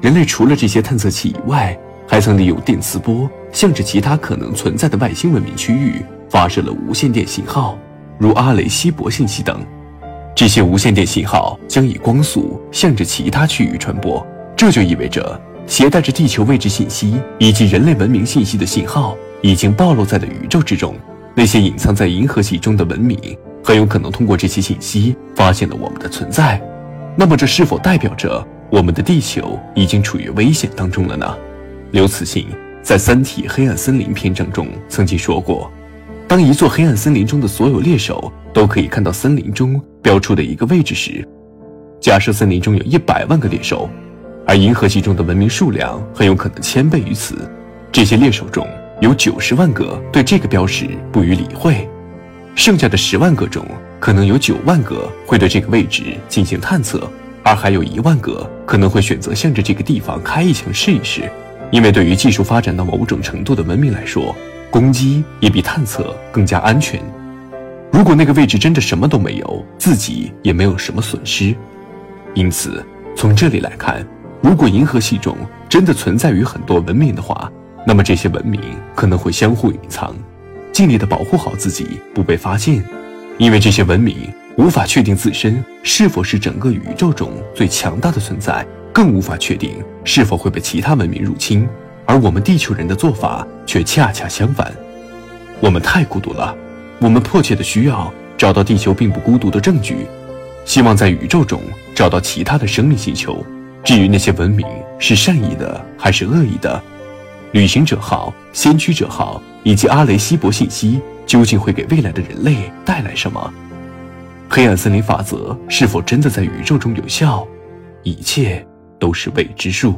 人类除了这些探测器以外，还曾利用电磁波向着其他可能存在的外星文明区域发射了无线电信号，如阿雷西博信息等。这些无线电信号将以光速向着其他区域传播，这就意味着携带着地球位置信息以及人类文明信息的信号已经暴露在了宇宙之中。那些隐藏在银河系中的文明很有可能通过这些信息发现了我们的存在。那么，这是否代表着我们的地球已经处于危险当中了呢？刘慈欣在《三体：黑暗森林》篇章中曾经说过：“当一座黑暗森林中的所有猎手都可以看到森林中标出的一个位置时，假设森林中有一百万个猎手，而银河系中的文明数量很有可能千倍于此，这些猎手中。”有九十万个对这个标识不予理会，剩下的十万个中，可能有九万个会对这个位置进行探测，而还有一万个可能会选择向着这个地方开一枪试一试。因为对于技术发展到某种程度的文明来说，攻击也比探测更加安全。如果那个位置真的什么都没有，自己也没有什么损失。因此，从这里来看，如果银河系中真的存在于很多文明的话，那么这些文明可能会相互隐藏，尽力的保护好自己不被发现，因为这些文明无法确定自身是否是整个宇宙中最强大的存在，更无法确定是否会被其他文明入侵。而我们地球人的做法却恰恰相反，我们太孤独了，我们迫切的需要找到地球并不孤独的证据，希望在宇宙中找到其他的生命星球。至于那些文明是善意的还是恶意的？旅行者号、先驱者号以及阿雷西博信息究竟会给未来的人类带来什么？黑暗森林法则是否真的在宇宙中有效？一切都是未知数。